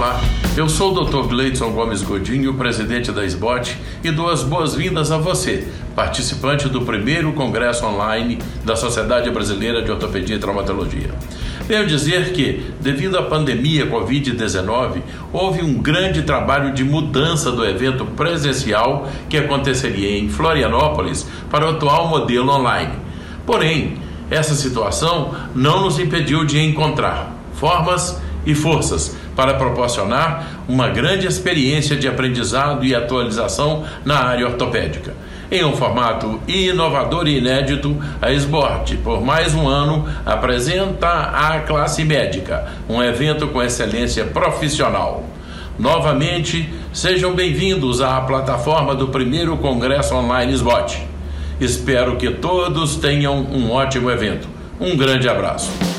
Olá, eu sou o Dr. Gleidson Gomes Godinho, presidente da SBOT, e dou as boas-vindas a você, participante do primeiro congresso online da Sociedade Brasileira de Ortopedia e Traumatologia. Venho dizer que, devido à pandemia Covid-19, houve um grande trabalho de mudança do evento presencial que aconteceria em Florianópolis para o atual modelo online. Porém, essa situação não nos impediu de encontrar formas e forças para proporcionar uma grande experiência de aprendizado e atualização na área ortopédica. Em um formato inovador e inédito, a SBORT, por mais um ano, apresenta a classe médica, um evento com excelência profissional. Novamente, sejam bem-vindos à plataforma do primeiro Congresso Online SBOT. Espero que todos tenham um ótimo evento. Um grande abraço.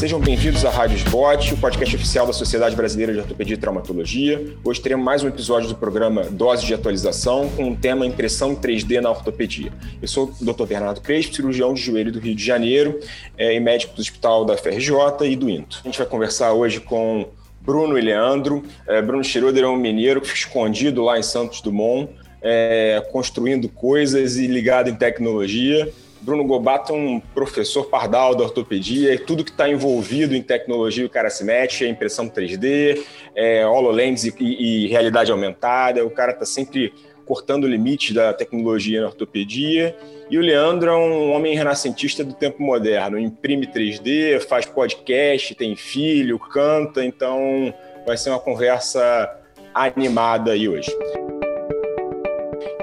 Sejam bem-vindos à Rádio Sbot, o podcast oficial da Sociedade Brasileira de Ortopedia e Traumatologia. Hoje teremos mais um episódio do programa Doses de Atualização com o tema Impressão 3D na Ortopedia. Eu sou o Dr. Bernardo Crespo, cirurgião de joelho do Rio de Janeiro é, e médico do Hospital da FRJ e do INTO. A gente vai conversar hoje com Bruno e Leandro. É, Bruno Schroeder é um mineiro que fica escondido lá em Santos Dumont, é, construindo coisas e ligado em tecnologia. Bruno Gobato é um professor pardal da ortopedia e tudo que está envolvido em tecnologia o cara se mete, é impressão 3D, é HoloLens e, e, realidade aumentada, o cara está sempre cortando o limite da tecnologia na ortopedia. E o Leandro é um homem renascentista do tempo moderno, imprime 3D, faz podcast, tem filho, canta, então vai ser uma conversa animada aí hoje.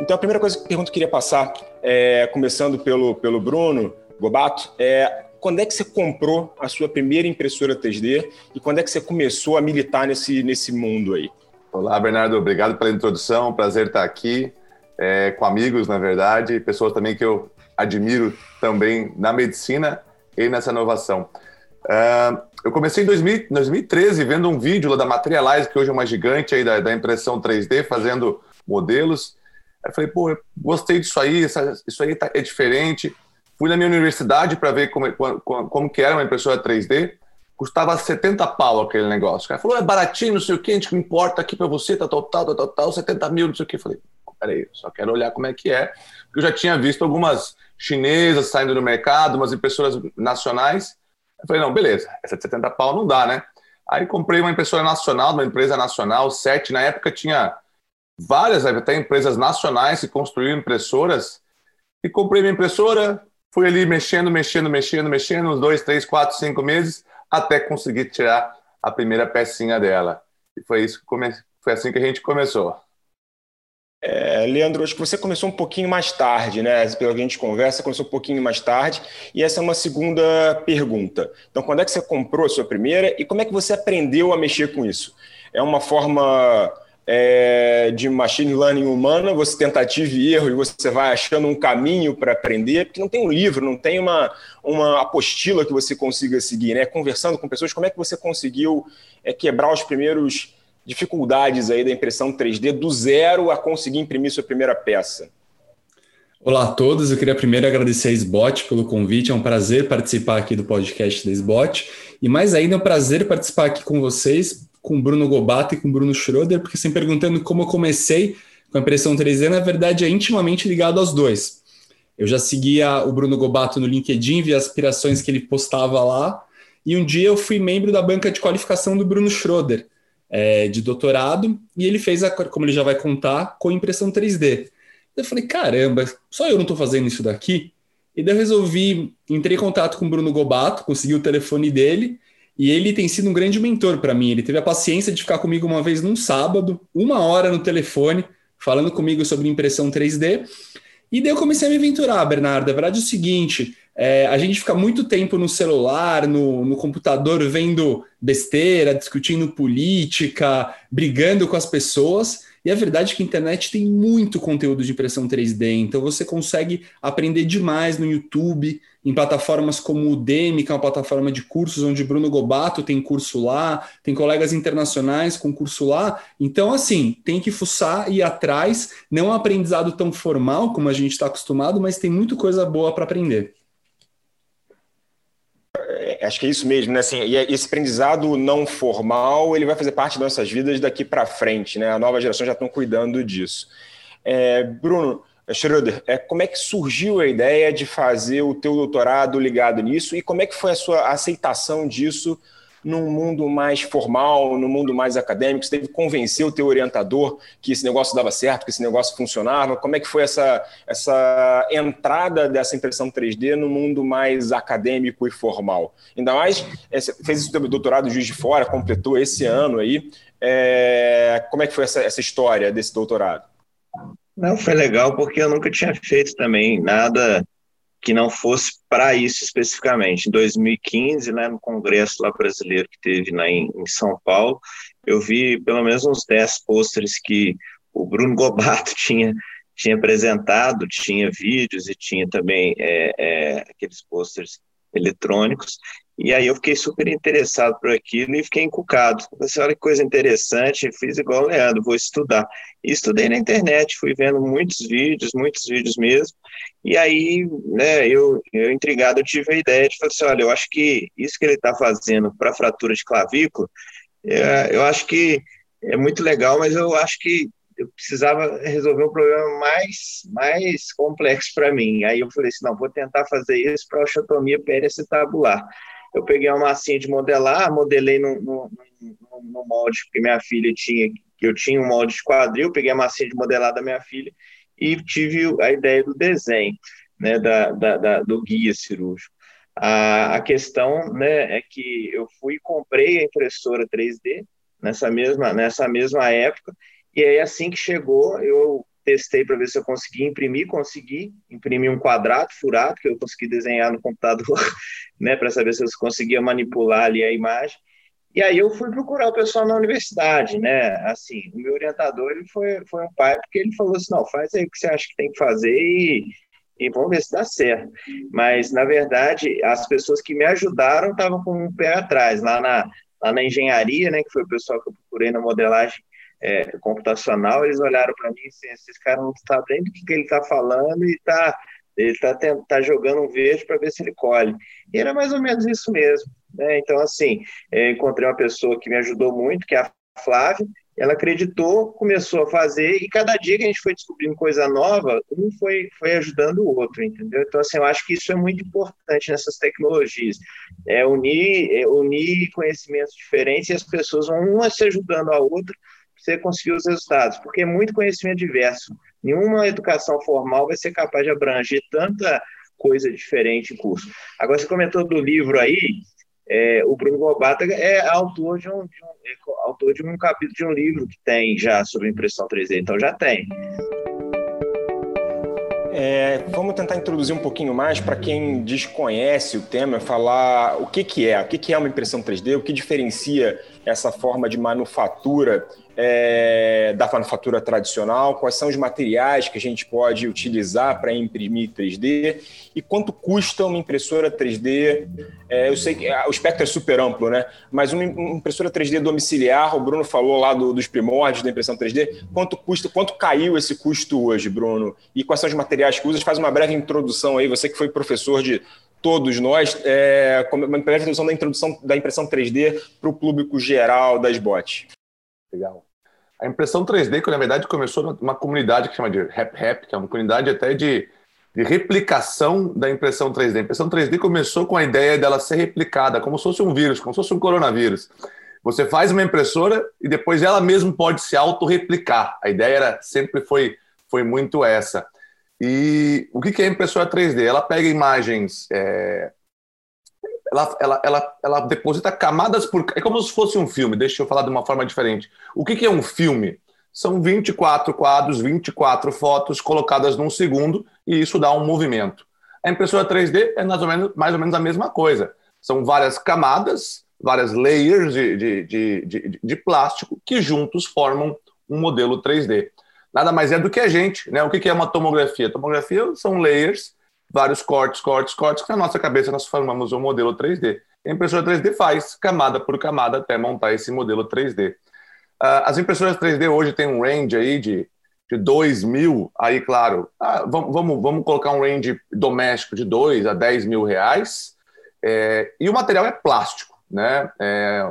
Então, a primeira coisa que eu queria passar, é, começando pelo, pelo Bruno Gobato, é quando é que você comprou a sua primeira impressora 3D e quando é que você começou a militar nesse, nesse mundo aí? Olá, Bernardo, obrigado pela introdução, prazer estar aqui é, com amigos, na verdade, pessoas também que eu admiro também na medicina e nessa inovação. Uh, eu comecei em 2000, 2013 vendo um vídeo lá da Materialize, que hoje é uma gigante aí da, da impressão 3D, fazendo modelos. Aí falei, pô, gostei disso aí, isso aí tá, é diferente. Fui na minha universidade para ver como, como, como, que era uma impressora 3D. Custava 70 pau aquele negócio. O cara falou, é baratinho, não sei o que, a gente importa aqui para você, tá total, tá total, 70 mil, não sei o que. Falei, peraí, só quero olhar como é que é. Porque eu já tinha visto algumas chinesas saindo no mercado, umas impressoras nacionais. Eu falei, não, beleza, essa de 70 pau não dá, né? Aí comprei uma impressora nacional, uma empresa nacional, 7, na época tinha várias, até empresas nacionais que construíram impressoras. E comprei minha impressora, fui ali mexendo, mexendo, mexendo, mexendo, uns dois, três, quatro, cinco meses, até conseguir tirar a primeira pecinha dela. E foi isso que come... foi assim que a gente começou. É, Leandro, acho que você começou um pouquinho mais tarde, né? Pelo que a gente conversa, começou um pouquinho mais tarde. E essa é uma segunda pergunta. Então, quando é que você comprou a sua primeira e como é que você aprendeu a mexer com isso? É uma forma é, de machine learning humana, você tentativa e erro, e você vai achando um caminho para aprender, porque não tem um livro, não tem uma, uma apostila que você consiga seguir, né? Conversando com pessoas, como é que você conseguiu é, quebrar os primeiros dificuldades aí da impressão 3D do zero a conseguir imprimir sua primeira peça? Olá a todos, eu queria primeiro agradecer a SBOT pelo convite, é um prazer participar aqui do podcast da SBOT, e mais ainda é um prazer participar aqui com vocês, com Bruno Gobato e com Bruno Schroeder, porque sempre perguntando como eu comecei com a impressão 3D, na verdade é intimamente ligado aos dois. Eu já seguia o Bruno Gobato no LinkedIn, via as aspirações que ele postava lá, e um dia eu fui membro da banca de qualificação do Bruno Schroeder, é, de doutorado, e ele fez, a, como ele já vai contar, com impressão 3D. Eu falei, caramba, só eu não estou fazendo isso daqui? E daí eu resolvi, entrei em contato com o Bruno Gobato, consegui o telefone dele, e ele tem sido um grande mentor para mim. Ele teve a paciência de ficar comigo uma vez num sábado, uma hora no telefone, falando comigo sobre impressão 3D. E daí eu comecei a me aventurar, Bernardo. A verdade é o seguinte: é, a gente fica muito tempo no celular, no, no computador, vendo besteira, discutindo política, brigando com as pessoas. E a verdade é que a internet tem muito conteúdo de impressão 3D, então você consegue aprender demais no YouTube, em plataformas como o Udemy, que é uma plataforma de cursos onde Bruno Gobato tem curso lá, tem colegas internacionais com curso lá. Então, assim, tem que fuçar e ir atrás. Não é um aprendizado tão formal como a gente está acostumado, mas tem muita coisa boa para aprender. É, acho que é isso mesmo, né? Assim, e esse aprendizado não formal, ele vai fazer parte das nossas vidas daqui para frente, né? A nova geração já estão cuidando disso. É, Bruno Schroeder, é, como é que surgiu a ideia de fazer o teu doutorado ligado nisso e como é que foi a sua aceitação disso num mundo mais formal, no mundo mais acadêmico? Você teve que convencer o teu orientador que esse negócio dava certo, que esse negócio funcionava? Como é que foi essa, essa entrada dessa impressão 3D no mundo mais acadêmico e formal? Ainda mais, é, fez teu doutorado Juiz de Fora, completou esse ano aí. É, como é que foi essa, essa história desse doutorado? Não, foi legal porque eu nunca tinha feito também nada que não fosse para isso especificamente. Em 2015, né, no congresso lá brasileiro que teve lá em, em São Paulo, eu vi pelo menos uns 10 pôsteres que o Bruno Gobato tinha, tinha apresentado, tinha vídeos e tinha também é, é, aqueles pôsteres eletrônicos, e aí eu fiquei super interessado por aquilo e fiquei encucado. Você olha que coisa interessante, fiz igual o Leandro, vou estudar. E estudei na internet, fui vendo muitos vídeos, muitos vídeos mesmo. E aí, né, eu, eu intrigado, eu tive a ideia de falar assim, olha, eu acho que isso que ele está fazendo para fratura de clavícula, é, eu acho que é muito legal, mas eu acho que eu precisava resolver um problema mais, mais complexo para mim. Aí eu falei assim, não, vou tentar fazer isso para osteotomia pericetabular eu peguei uma massinha de modelar, modelei no, no, no, no molde que minha filha tinha, que eu tinha um molde de quadril, peguei a massinha de modelar da minha filha e tive a ideia do desenho, né, da, da, da do guia cirúrgico. A, a questão, né, é que eu fui e comprei a impressora 3D nessa mesma, nessa mesma época, e aí assim que chegou, eu testei para ver se eu conseguia imprimir, consegui imprimir um quadrado furado que eu consegui desenhar no computador, né, para saber se eu conseguia manipular ali a imagem. E aí eu fui procurar o pessoal na universidade, né? Assim, o meu orientador ele foi, foi um pai porque ele falou assim, não, faz aí o que você acha que tem que fazer e, e vamos ver se dá certo. Mas na verdade as pessoas que me ajudaram estavam com um pé atrás lá na lá na engenharia, né? Que foi o pessoal que eu procurei na modelagem é, computacional, eles olharam para mim assim, esses caras não sabem do que, ele está falando e tá, ele está tá jogando um verde para ver se ele colhe. E era mais ou menos isso mesmo. Né? Então, assim, encontrei uma pessoa que me ajudou muito, que é a Flávia, ela acreditou, começou a fazer, e cada dia que a gente foi descobrindo coisa nova, um foi, foi ajudando o outro, entendeu? Então, assim, eu acho que isso é muito importante nessas tecnologias, é unir, é unir conhecimentos diferentes e as pessoas vão uma se ajudando a outra você conseguir os resultados, porque é muito conhecimento diverso. Nenhuma educação formal vai ser capaz de abranger tanta coisa diferente em curso. Agora, você comentou do livro aí, é, o Bruno Gobata é autor de, um, de um é autor de um capítulo de um livro que tem já sobre impressão 3D, então já tem. É, vamos tentar introduzir um pouquinho mais para quem desconhece o tema, falar o que, que é, o que, que é uma impressão 3D, o que diferencia essa forma de manufatura é, da manufatura tradicional, quais são os materiais que a gente pode utilizar para imprimir 3D e quanto custa uma impressora 3D. É, eu sei que o espectro é super amplo, né? Mas uma impressora 3D domiciliar, o Bruno falou lá do, dos primórdios da impressão 3D, quanto custa, quanto caiu esse custo hoje, Bruno? E quais são os materiais que usa? Faz uma breve introdução aí, você que foi professor de todos nós, é, uma breve introdução da introdução da impressão 3D para o público geral das bots. Legal. A impressão 3D, que na verdade começou numa comunidade que chama de RapRap, que é uma comunidade até de, de replicação da impressão 3D. A impressão 3D começou com a ideia dela ser replicada, como se fosse um vírus, como se fosse um coronavírus. Você faz uma impressora e depois ela mesma pode se autorreplicar. A ideia era, sempre foi, foi muito essa. E o que é impressora 3D? Ela pega imagens é, ela, ela, ela, ela deposita camadas por. É como se fosse um filme, deixa eu falar de uma forma diferente. O que, é um filme? São 24 quadros, 24 fotos colocadas num segundo e isso dá um movimento. A impressora 3D é mais ou menos, mais ou menos a mesma coisa. São várias camadas, várias layers de, de, de, de, de plástico que juntos formam um modelo 3D. Nada mais é do que a gente. Né? O que é uma tomografia? Tomografia são layers vários cortes, cortes, cortes, que na nossa cabeça nós formamos um modelo 3D. A impressora 3D faz camada por camada até montar esse modelo 3D. Uh, ah, as impressoras 3D hoje têm um range aí de, de 2 mil, aí claro, ah, vamos, vamos, vamos colocar um range doméstico de 2 a 10 mil reais, É, e o material é plástico, né? É,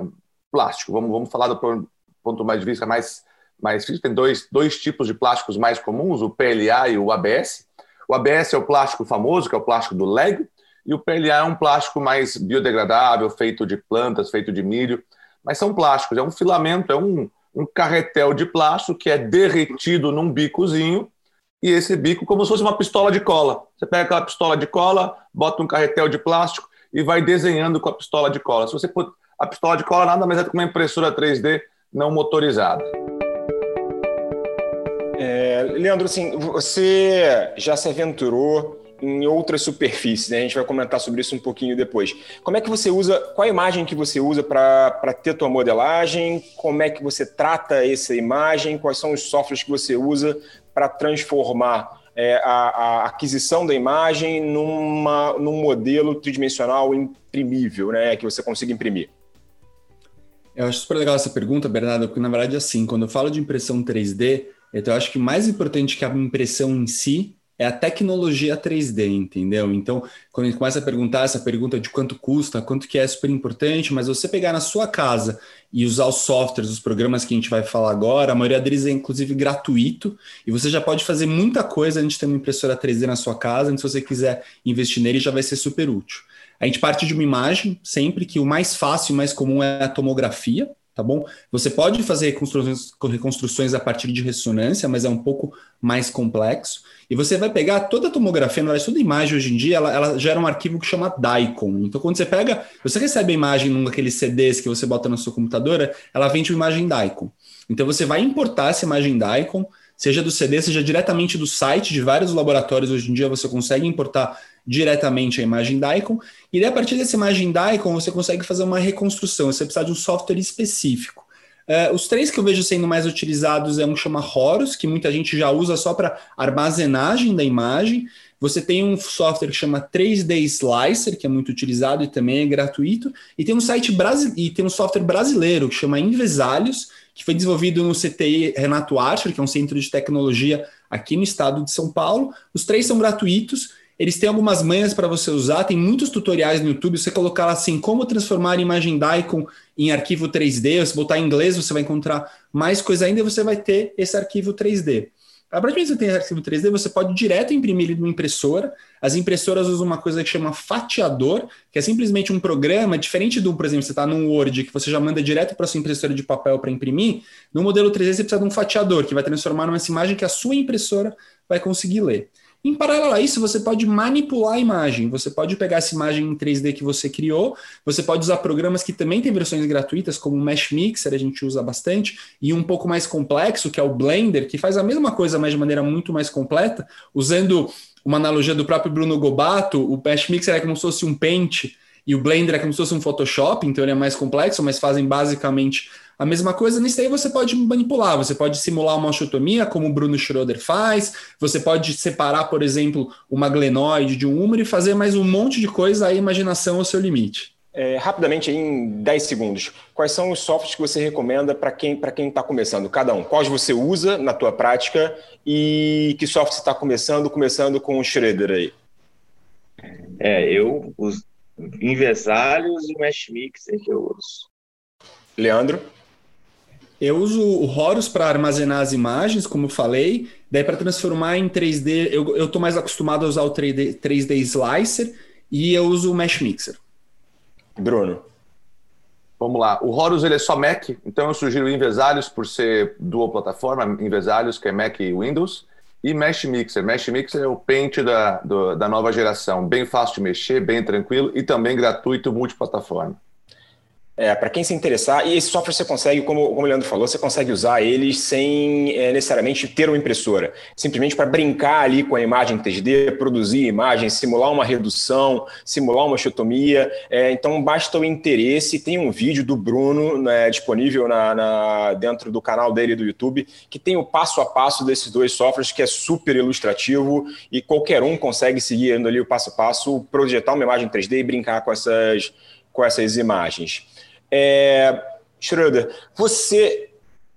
plástico. Vamos, vamos falar do ponto mais de vista mais, mais Tem dois, dois tipos de plásticos mais comuns, o PLA e o ABS. O ABS é o plástico famoso, que é o plástico do Lego, e o PLA é um plástico mais biodegradável, feito de plantas, feito de milho. Mas são plásticos, é um filamento, é um, um carretel de plástico que é derretido num bicozinho e esse bico como se fosse uma pistola de cola. Você pega aquela pistola de cola, bota um carretel de plástico e vai desenhando com a pistola de cola. Se você put... a pistola de cola nada mais é do que uma impressora 3D não motorizada. É, Leandro, assim, você já se aventurou em outras superfícies, né? A gente vai comentar sobre isso um pouquinho depois. Como é que você usa, qual a imagem que você usa para ter tua modelagem? Como é que você trata essa imagem? Quais são os softwares que você usa para transformar é, a, a, aquisição da imagem numa, num modelo tridimensional imprimível, né? Que você consiga imprimir? Eu acho super legal essa pergunta, Bernardo, porque na verdade, assim, quando eu falo de impressão 3D, então eu acho que mais importante que a impressão em si é a tecnologia 3D, entendeu? Então, quando a gente começa a perguntar essa pergunta de quanto custa, quanto que é super importante, mas você pegar na sua casa e usar os softwares, os programas que a gente vai falar agora, a maioria deles é inclusive gratuito, e você já pode fazer muita coisa antes de ter uma impressora 3D na sua casa, se você quiser investir nele, já vai ser super útil. A gente parte de uma imagem, sempre que o mais fácil e mais comum é a tomografia, tá bom? Você pode fazer reconstruções, reconstruções a partir de ressonância, mas é um pouco mais complexo. E você vai pegar toda a tomografia, na verdade, toda imagem hoje em dia, ela, ela gera um arquivo que chama DICOM. Então, quando você pega, você recebe a imagem num daqueles CDs que você bota na sua computadora, ela vem de uma imagem DICOM. Então, você vai importar essa imagem DICOM, seja do CD, seja diretamente do site de vários laboratórios. Hoje em dia, você consegue importar diretamente a imagem DICOM, e daí, a partir dessa imagem DICOM você consegue fazer uma reconstrução, você precisa de um software específico. Uh, os três que eu vejo sendo mais utilizados é um que chama Horus, que muita gente já usa só para armazenagem da imagem. Você tem um software que chama 3D Slicer, que é muito utilizado e também é gratuito. E tem um site brasileiro e tem um software brasileiro que chama Invesalhos, que foi desenvolvido no CTI Renato Archer, que é um centro de tecnologia aqui no estado de São Paulo. Os três são gratuitos eles têm algumas manhas para você usar, tem muitos tutoriais no YouTube. Você colocar assim, como transformar a imagem Daikon em arquivo 3D, se botar em inglês, você vai encontrar mais coisa ainda e você vai ter esse arquivo 3D. A partir de você tem arquivo 3D, você pode direto imprimir ele numa impressora. As impressoras usam uma coisa que chama fatiador, que é simplesmente um programa, diferente do, por exemplo, você está num Word, que você já manda direto para sua impressora de papel para imprimir. No modelo 3D, você precisa de um fatiador, que vai transformar numa imagem que a sua impressora vai conseguir ler. Em paralelo a isso, você pode manipular a imagem. Você pode pegar essa imagem em 3D que você criou, você pode usar programas que também têm versões gratuitas, como o Mesh Mixer, a gente usa bastante, e um pouco mais complexo, que é o Blender, que faz a mesma coisa, mas de maneira muito mais completa, usando uma analogia do próprio Bruno Gobato, o Mesh Mixer é como se fosse um Paint e o Blender é como se fosse um Photoshop, então ele é mais complexo, mas fazem basicamente a mesma coisa, nisso aí você pode manipular, você pode simular uma osteotomia, como o Bruno Schroeder faz, você pode separar, por exemplo, uma glenoide de um húmero e fazer mais um monte de coisa, a imaginação é o seu limite. É, rapidamente, em 10 segundos, quais são os softwares que você recomenda para quem quem está começando? Cada um. Quais você usa na tua prática e que software você está começando, começando com o Schroeder aí? É, eu uso Invesalhos e Mesh Mixer que eu uso. Leandro? Eu uso o Horus para armazenar as imagens, como eu falei, daí para transformar em 3D, eu estou mais acostumado a usar o 3D, 3D Slicer e eu uso o Mesh Mixer. Bruno. Vamos lá. O Horus ele é só Mac, então eu sugiro o Invesalhos por ser dual plataforma, Invesalhos, que é Mac e Windows, e Mesh Mixer. Mesh Mixer é o Paint da, do, da nova geração, bem fácil de mexer, bem tranquilo e também gratuito multiplataforma. É, para quem se interessar, e esse software você consegue, como, como o Leandro falou, você consegue usar eles sem é, necessariamente ter uma impressora. Simplesmente para brincar ali com a imagem 3D, produzir imagem, simular uma redução, simular uma osteotomia. É, então basta o interesse. Tem um vídeo do Bruno né, disponível na, na, dentro do canal dele do YouTube, que tem o passo a passo desses dois softwares, que é super ilustrativo e qualquer um consegue seguir ali o passo a passo, projetar uma imagem 3D e brincar com essas, com essas imagens. É, Schroeder, você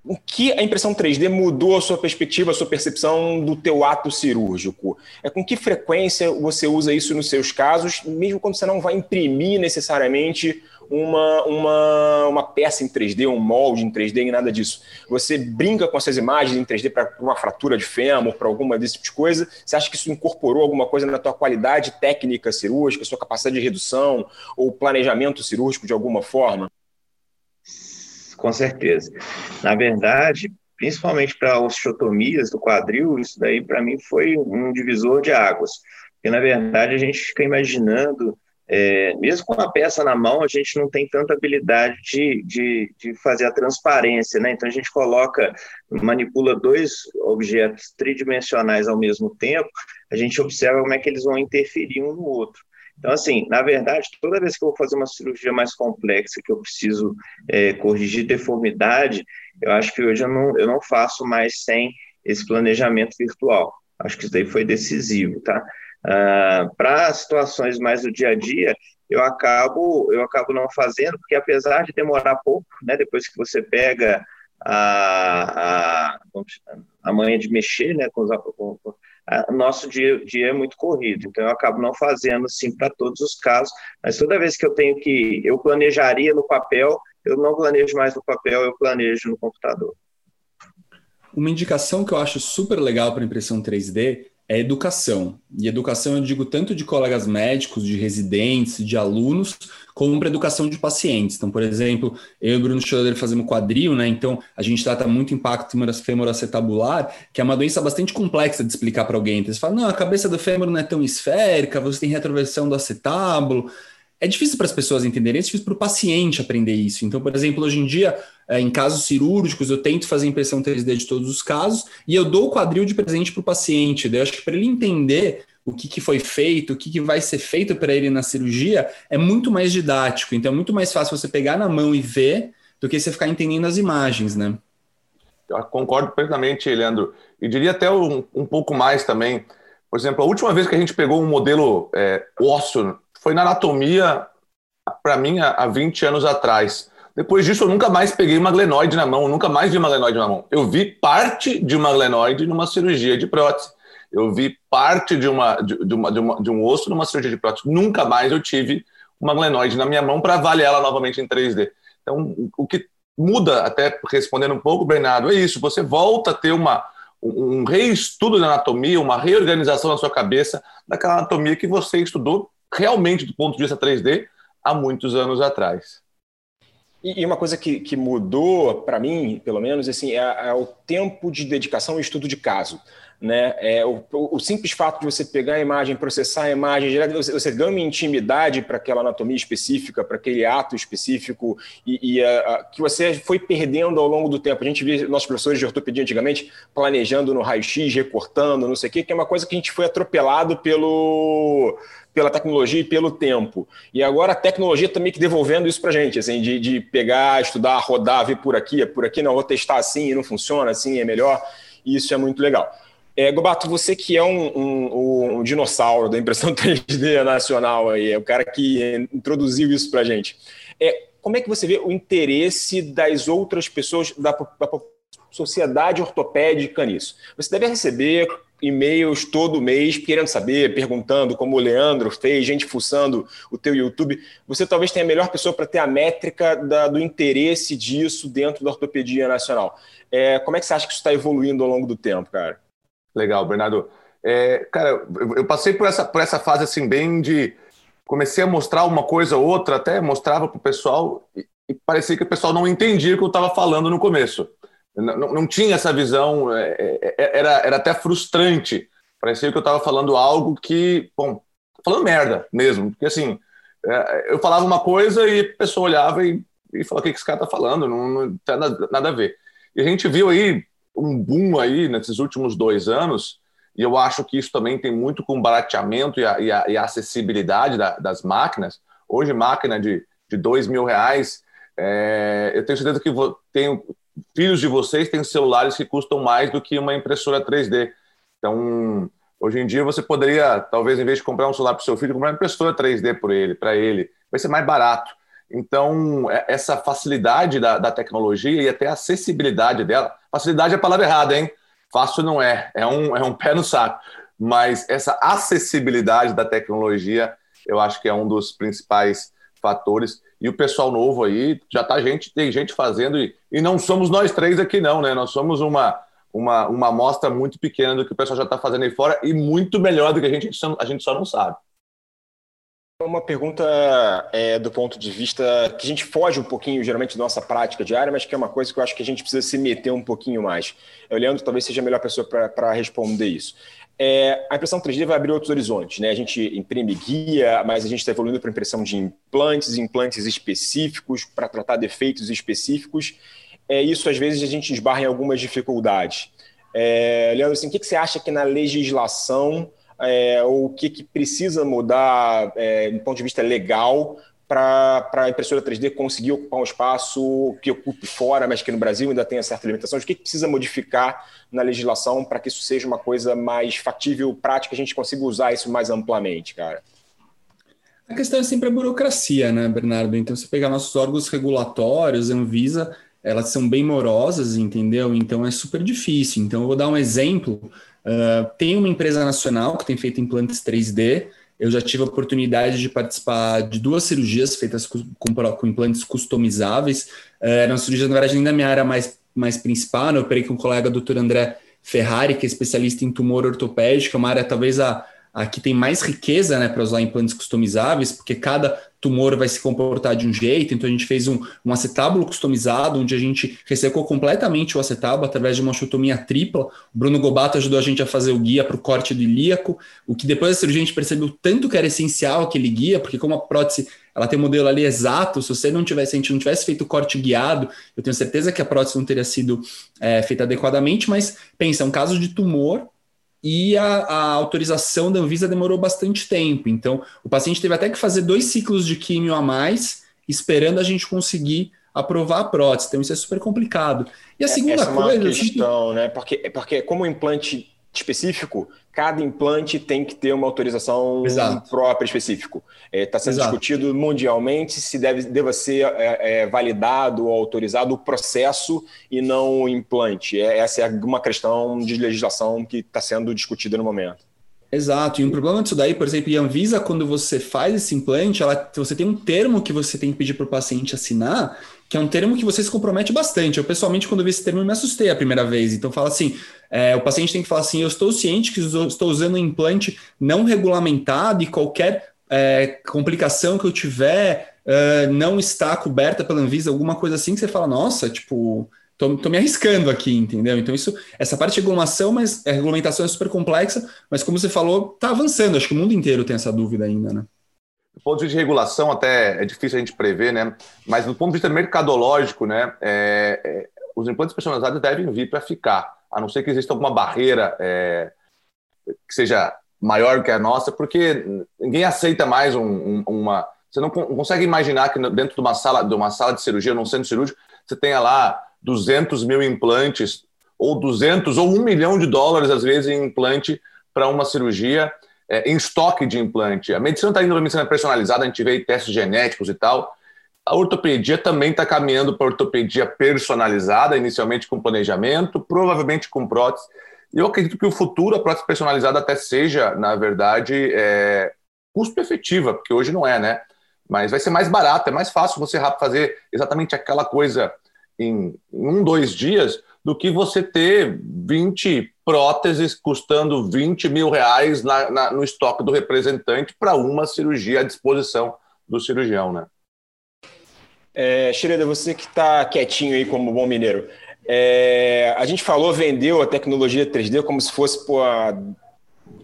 o que a impressão 3D mudou a sua perspectiva, a sua percepção do teu ato cirúrgico? É com que frequência você usa isso nos seus casos, mesmo quando você não vai imprimir necessariamente uma, uma, uma peça em 3D, um molde em 3D, nem nada disso. Você brinca com essas imagens em 3D para uma fratura de fêmur, para alguma desse tipo de coisa? Você acha que isso incorporou alguma coisa na tua qualidade técnica cirúrgica, sua capacidade de redução ou planejamento cirúrgico de alguma forma? Com certeza. Na verdade, principalmente para osteotomias do quadril, isso daí para mim foi um divisor de águas. Porque, na verdade, a gente fica imaginando é, mesmo com a peça na mão, a gente não tem tanta habilidade de, de, de, fazer a transparência, né? Então a gente coloca, manipula dois objetos tridimensionais ao mesmo tempo, a gente observa como é que eles vão interferir um no outro. Então, assim, na verdade, toda vez que eu vou fazer uma cirurgia mais complexa, que eu preciso é, corrigir deformidade, eu acho que hoje eu não, eu não faço mais sem esse planejamento virtual. Acho que isso daí foi decisivo, tá? Uh, para situações mais do dia a dia, eu acabo eu acabo não fazendo, porque apesar de demorar pouco, né, depois que você pega a, a, a manha de mexer, né, com, com, com nosso dia, dia é muito corrido, então eu acabo não fazendo sim para todos os casos, mas toda vez que eu tenho que, eu planejaria no papel, eu não planejo mais no papel, eu planejo no computador. Uma indicação que eu acho super legal para impressão 3D é educação. E educação eu digo tanto de colegas médicos, de residentes, de alunos, como para educação de pacientes. Então, por exemplo, eu e o Bruno Schroeder fazemos quadril, né? Então, a gente trata muito impacto femoroacetabular, que é uma doença bastante complexa de explicar para alguém. Então, você fala, não, a cabeça do fêmur não é tão esférica, você tem retroversão do acetábulo é difícil para as pessoas entenderem, é difícil para o paciente aprender isso. Então, por exemplo, hoje em dia, em casos cirúrgicos, eu tento fazer impressão 3D de todos os casos e eu dou o quadril de presente para o paciente. Eu acho que para ele entender o que, que foi feito, o que, que vai ser feito para ele na cirurgia, é muito mais didático. Então, é muito mais fácil você pegar na mão e ver do que você ficar entendendo as imagens, né? Eu concordo plenamente, Leandro. E diria até um, um pouco mais também. Por exemplo, a última vez que a gente pegou um modelo é, ósseo foi na anatomia, para mim, há 20 anos atrás. Depois disso, eu nunca mais peguei uma glenoide na mão, nunca mais vi uma glenoide na mão. Eu vi parte de uma glenoide numa cirurgia de prótese. Eu vi parte de, uma, de, de, uma, de, uma, de um osso numa cirurgia de prótese. Nunca mais eu tive uma glenoide na minha mão para avaliar ela novamente em 3D. Então, o que muda, até respondendo um pouco, Bernardo, é isso. Você volta a ter uma, um reestudo da anatomia, uma reorganização na sua cabeça daquela anatomia que você estudou realmente do ponto de vista 3D há muitos anos atrás. E uma coisa que, que mudou para mim, pelo menos, assim, é, é, o tempo de dedicação e estudo de caso. Né? É, o, o, simples fato de você pegar a imagem, processar a imagem, você, você ganha uma intimidade para aquela anatomia específica, para aquele ato específico, e, e a, a, que você foi perdendo ao longo do tempo. A gente via nossos professores de ortopedia antigamente planejando no raio-x, recortando, não sei o quê, que é uma coisa que a gente foi atropelado pelo pela tecnologia e pelo tempo. E agora a tecnologia também que devolvendo isso para a gente, assim, de, de pegar, estudar, rodar, ver por aqui, é por aqui, não, vou testar assim e não funciona, assim é melhor. E isso é muito legal. É, Gobato, você que é um, um, um, dinossauro da impressão 3D nacional, aí, é o cara que introduziu isso para a gente. É, como é que você vê o interesse das outras pessoas, da, da sociedade ortopédica nisso? Você deve receber e-mails todo mês querendo saber, perguntando, como o Leandro fez, gente fuçando o teu YouTube. Você talvez tenha a melhor pessoa para ter a métrica da, do interesse disso dentro da ortopedia nacional. É, como é que você acha que isso está evoluindo ao longo do tempo, cara? Legal, Bernardo. É, cara, eu passei por essa, por essa fase assim, bem de. Comecei a mostrar uma coisa ou outra, até mostrava para o pessoal, e, e parecia que o pessoal não entendia o que eu estava falando no começo. Não, não, tinha essa visão, é, é, é, era, era até frustrante. Parecia que eu estava falando algo que, bom, falando merda mesmo, porque assim, eu falava uma coisa e a pessoa olhava e, e falava: o que esse cara está falando? Não, não tem nada, nada a ver. E a gente viu aí um boom aí nesses últimos dois anos, e eu acho que isso também tem muito com o barateamento e a, e a, e a acessibilidade da, das máquinas. Hoje, máquina de, de dois mil reais, é, eu tenho certeza que vou, tenho, filhos de vocês têm celulares que custam mais do que uma impressora 3D. Então, hoje em dia você poderia, talvez, em vez de comprar um celular para o seu filho, comprar uma impressora 3D por ele, para ele. Vai ser mais barato. Então, é, essa facilidade da, da tecnologia e até a acessibilidade dela, facilidade é a palavra errada, hein? Fácil não é, é um, é um pé no saco. Mas essa acessibilidade da tecnologia, eu acho que é um dos principais fatores. E o pessoal novo aí, já tá gente, tem gente fazendo, e, e não somos nós três aqui, não, né? Nós somos uma, uma, uma amostra muito pequena do que o pessoal já está fazendo aí fora e muito melhor do que a gente, a gente só não sabe. Uma pergunta é, do ponto de vista que a gente foge um pouquinho, geralmente, da nossa prática diária, mas que é uma coisa que eu acho que a gente precisa se meter um pouquinho mais. Leandro talvez seja a melhor pessoa para responder isso. É, a impressão 3D vai abrir outros horizontes. Né? A gente imprime guia, mas a gente está evoluindo para impressão de implantes, implantes específicos, para tratar defeitos específicos. É, isso, às vezes, a gente esbarra em algumas dificuldades. É, Leandro, assim, o que, que você acha que na legislação é, ou o que, que precisa mudar é, do ponto de vista legal para a impressora 3D conseguir ocupar um espaço que ocupe fora, mas que no Brasil ainda tenha certas limitações? O que, que precisa modificar na legislação para que isso seja uma coisa mais factível, prática, a gente consiga usar isso mais amplamente, cara? A questão é sempre a burocracia, né, Bernardo? Então, se pegar nossos órgãos regulatórios, Anvisa, elas são bem morosas, entendeu? Então é super difícil. Então, eu vou dar um exemplo. Uh, tem uma empresa nacional que tem feito implantes 3D. Eu já tive a oportunidade de participar de duas cirurgias feitas com, com, com implantes customizáveis. Uh, eram cirurgias, na verdade, nem da minha área mais, mais principal. Né? Eu operei com o colega Dr. André Ferrari, que é especialista em tumor ortopédico, é uma área talvez a, a que tem mais riqueza né, para usar implantes customizáveis, porque cada tumor vai se comportar de um jeito, então a gente fez um, um acetábulo customizado, onde a gente ressecou completamente o acetábulo através de uma chutomia tripla. O Bruno Gobato ajudou a gente a fazer o guia para o corte do ilíaco, o que depois da cirurgia a gente percebeu tanto que era essencial aquele guia, porque como a prótese ela tem um modelo ali exato, se você não tivesse, se a gente não tivesse feito o corte guiado, eu tenho certeza que a prótese não teria sido é, feita adequadamente, mas pensa, é um caso de tumor, e a, a, autorização da Anvisa demorou bastante tempo. Então, o paciente teve até que fazer dois ciclos de químio a mais, esperando a gente conseguir aprovar a prótese. Então, isso é super complicado. E a é, segunda Essa coisa. É uma questão, né? Porque, porque como implante específico, cada implante tem que ter uma autorização Exato. própria específico. Está é, tá sendo Exato. discutido mundialmente se deve deva ser é, é, validado ou autorizado o processo e não o implante. É, essa é uma questão de legislação que está sendo discutida no momento. Exato, e um problema disso daí, por exemplo, a Anvisa, quando você faz esse implante, ela, você tem um termo que você tem que pedir para o paciente assinar, que é um termo que você se compromete bastante. Eu, pessoalmente, quando vi esse termo, me assustei a primeira vez. Então, fala assim: é, o paciente tem que falar assim: eu estou ciente que estou usando um implante não regulamentado e qualquer é, complicação que eu tiver é, não está coberta pela Anvisa, alguma coisa assim, que você fala, nossa, tipo, tô, tô me arriscando aqui, entendeu? Então, isso, essa parte de regulação, mas a regulamentação é super complexa, mas como você falou, está avançando. Acho que o mundo inteiro tem essa dúvida ainda, né? Do ponto de vista de regulação, até é difícil a gente prever, né? Mas do ponto de vista mercadológico, né? É, é, os implantes personalizados devem vir para ficar, a não ser que exista alguma barreira é, que seja maior que a nossa, porque ninguém aceita mais um, um, uma. Você não consegue imaginar que dentro de uma sala de uma sala de cirurgia, num centro cirúrgico, você tenha lá 200 mil implantes, ou 200 ou um milhão de dólares, às vezes, em implante para uma cirurgia é, em estoque de implante. A medicina está indo para medicina personalizada, a gente vê testes genéticos e tal. A ortopedia também está caminhando para ortopedia personalizada, inicialmente com planejamento, provavelmente com prótese. E eu acredito que o futuro, a prótese personalizada até seja, na verdade, é, custo efetiva, porque hoje não é, né? Mas vai ser mais barato, é mais fácil você fazer exatamente aquela coisa em um, dois dias do que você ter 20 próteses custando 20 mil reais na, na, no estoque do representante para uma cirurgia à disposição do cirurgião, né? É, você que está quietinho aí como bom mineiro, é, a gente falou, vendeu a tecnologia 3D como se fosse pô, a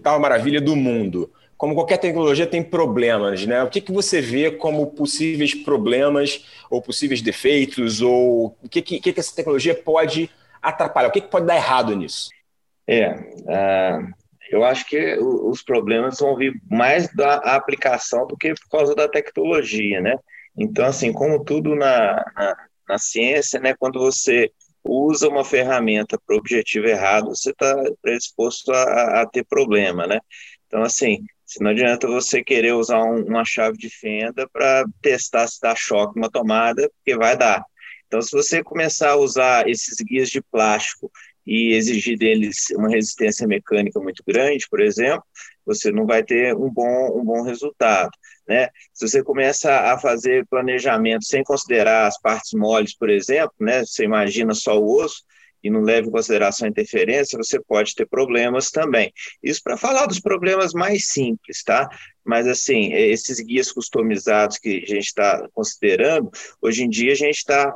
tal maravilha do mundo. Como qualquer tecnologia tem problemas, né? O que, que você vê como possíveis problemas ou possíveis defeitos ou o que, que, que essa tecnologia pode atrapalhar? O que, que pode dar errado nisso? É, uh, eu acho que os problemas vão vir mais da aplicação do que por causa da tecnologia, né? Então, assim, como tudo na, na, na ciência, né, quando você usa uma ferramenta para o objetivo errado, você está predisposto a, a, ter problema, né? Então, assim, não adianta você querer usar um, uma chave de fenda para testar se dá choque uma tomada, porque vai dar. Então, se você começar a usar esses guias de plástico e exigir deles uma resistência mecânica muito grande, por exemplo, você não vai ter um bom, um bom resultado. Né? Se você começa a fazer planejamento sem considerar as partes moles, por exemplo, né? você imagina só o osso, e não leva em consideração a interferência, você pode ter problemas também. Isso para falar dos problemas mais simples, tá? Mas, assim, esses guias customizados que a gente está considerando, hoje em dia a gente está,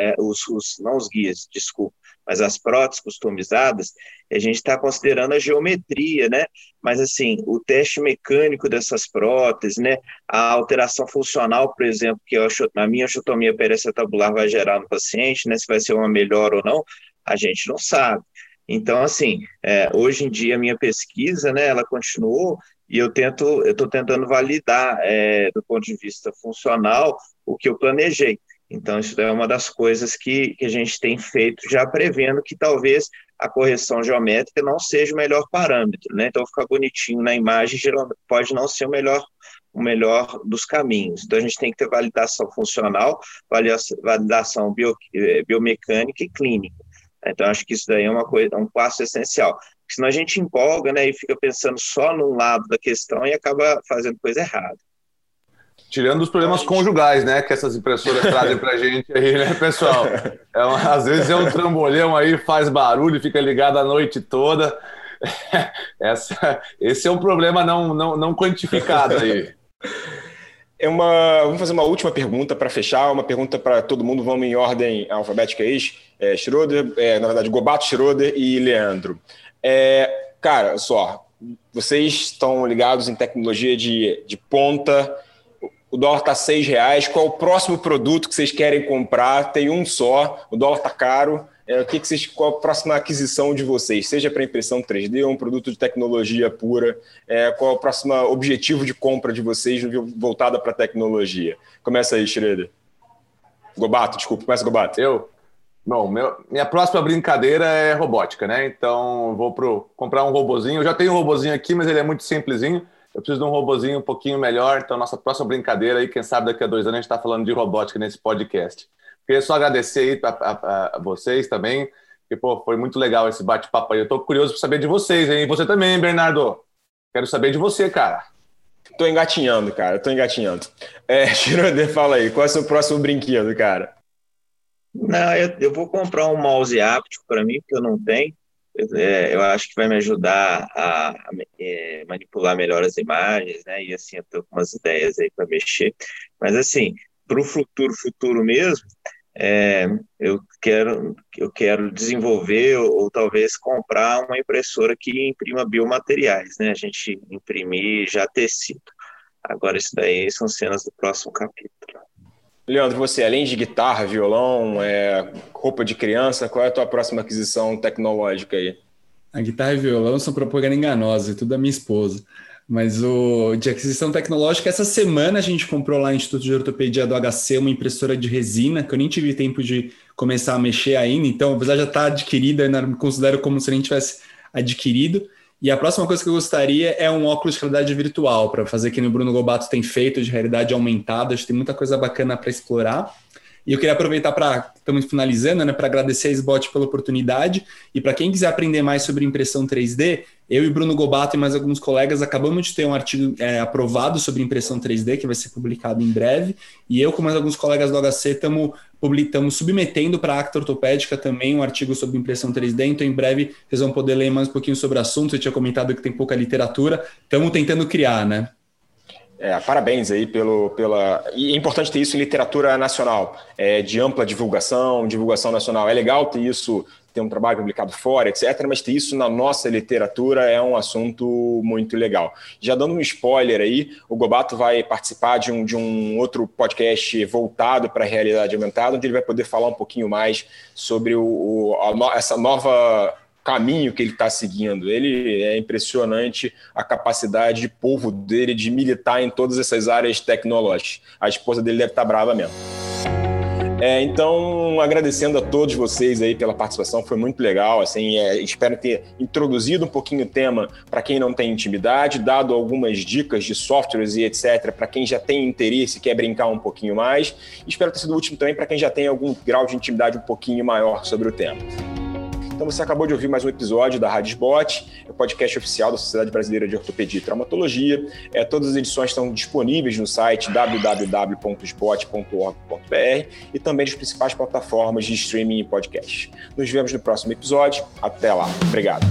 eh, os, os, não os guias, desculpa, mas as próteses customizadas, a gente está considerando a geometria, né? Mas, assim, o teste mecânico dessas próteses, né? A alteração funcional, por exemplo, que a minha osteotomia periacetabular vai gerar no paciente, né? Se vai ser uma melhor ou não, a gente não sabe. Então, assim, é, hoje em dia a minha pesquisa, né, ela continuou e eu tento, eu estou tentando validar é, do ponto de vista funcional o que eu planejei. Então, isso é uma das coisas que, que a gente tem feito, já prevendo que talvez a correção geométrica não seja o melhor parâmetro, né? Então, ficar bonitinho na imagem pode não ser o melhor, o melhor dos caminhos. Então, a gente tem que ter validação funcional, validação bio, eh, biomecânica e clínica. Então, acho que isso daí é uma coisa, é um passo essencial. Porque senão a gente empolga, né, e fica pensando só num lado da questão e acaba fazendo coisa errada. Tirando os problemas conjugais, né? Que essas impressoras trazem pra gente aí, né, pessoal? É um, às vezes é um trambolhão aí, faz barulho, fica ligado a noite toda. Essa, esse é um problema não, não, não quantificado aí. É uma, vamos fazer uma última pergunta para fechar, uma pergunta para todo mundo, vamos em ordem alfabética aí. É, Schroeder, é, na verdade, Gobato, Schroeder e Leandro. É, cara, só, vocês estão ligados em tecnologia de, de ponta, o dólar está seis reais, qual o próximo produto que vocês querem comprar? Tem um só, o dólar está caro. É, o que, que vocês, qual a próxima aquisição de vocês? Seja para impressão 3D ou um produto de tecnologia pura? É, qual o próximo objetivo de compra de vocês voltada para tecnologia? Começa aí, Schroeder. Gobato, desculpa, começa Gobato. Eu? Bom, meu, minha próxima brincadeira é robótica, né? Então, vou pro, comprar um robozinho. Eu já tenho um robozinho aqui, mas ele é muito simplesinho eu preciso de um robozinho um pouquinho melhor. Então, nossa próxima brincadeira aí, quem sabe daqui a dois anos a gente está falando de robótica nesse podcast. Queria só agradecer aí a, vocês também, porque pô, foi muito legal esse bate-papo aí. Eu estou curioso para saber de vocês, hein? E você também, Bernardo. Quero saber de você, cara. Tô engatinhando, cara. Tô engatinhando. É, Schroeder, fala aí. Qual é o seu próximo brinquedo, cara? Não, eu, eu vou comprar um mouse áptico para mim, porque eu não tenho é, eu acho que vai me ajudar a, a é, manipular melhor as imagens, né? E assim, eu tô com umas ideias aí para mexer. Mas assim, para o futuro, futuro mesmo, é, eu quero eu quero desenvolver ou, ou, talvez comprar uma impressora que imprima biomateriais, né? A gente imprimir já tecido. Agora isso daí são cenas do próximo capítulo. Leandro, você, além de guitarra, violão, é, roupa de criança, qual é a tua próxima aquisição tecnológica aí? A guitarra e violão são propaganda enganosa, é tudo da minha esposa. Mas o de aquisição tecnológica, essa semana a gente comprou lá no Instituto de Ortopedia do HC uma impressora de resina, que eu nem tive tempo de começar a mexer ainda, então, apesar de já estar adquirida, eu considero como se nem tivesse adquirido. E a próxima coisa que eu gostaria é um óculos de realidade virtual, para fazer que o Bruno Gobato tem feito de realidade aumentada. Acho que tem muita coisa bacana para explorar. E eu queria aproveitar para, estamos finalizando, né, para agradecer a Sbot pela oportunidade. E para quem quiser aprender mais sobre impressão 3D, eu e Bruno Gobato e mais alguns colegas acabamos de ter um artigo é, aprovado sobre impressão 3D, que vai ser publicado em breve. E eu, com mais alguns colegas do HC, estamos submetendo para a Acta Ortopédica também um artigo sobre impressão 3D. Então, em breve, vocês vão poder ler mais um pouquinho sobre o assunto. Eu tinha comentado que tem pouca literatura. Estamos tentando criar, né? É, parabéns aí pelo, pela. E é importante ter isso em literatura nacional, é, de ampla divulgação, divulgação nacional. É legal ter isso, ter um trabalho publicado fora, etc., mas ter isso na nossa literatura é um assunto muito legal. Já dando um spoiler aí, o Gobato vai participar de um, de um outro podcast voltado para a realidade aumentada, onde ele vai poder falar um pouquinho mais sobre o, o essa nova caminho que ele está seguindo. Ele é impressionante a capacidade de povo dele de militar em todas essas áreas tecnológicas. A esposa dele deve estar tá brava mesmo. É, então, agradecendo a todos vocês aí pela participação, foi muito legal. Assim, é, espero ter introduzido um pouquinho o tema para quem não tem intimidade, dado algumas dicas de softwares e etc. para quem já tem interesse e quer brincar um pouquinho mais. espero ter sido útil também para quem já tem algum grau de intimidade um pouquinho maior sobre o tema. Então você acabou de ouvir mais um episódio da Rádio Spot, o podcast oficial da Sociedade Brasileira de Ortopedia e Traumatologia. É, todas as edições estão disponíveis no site www.spot.org.br e também nas principais plataformas de streaming e podcast. Nos vemos no próximo episódio. Até lá. Obrigado.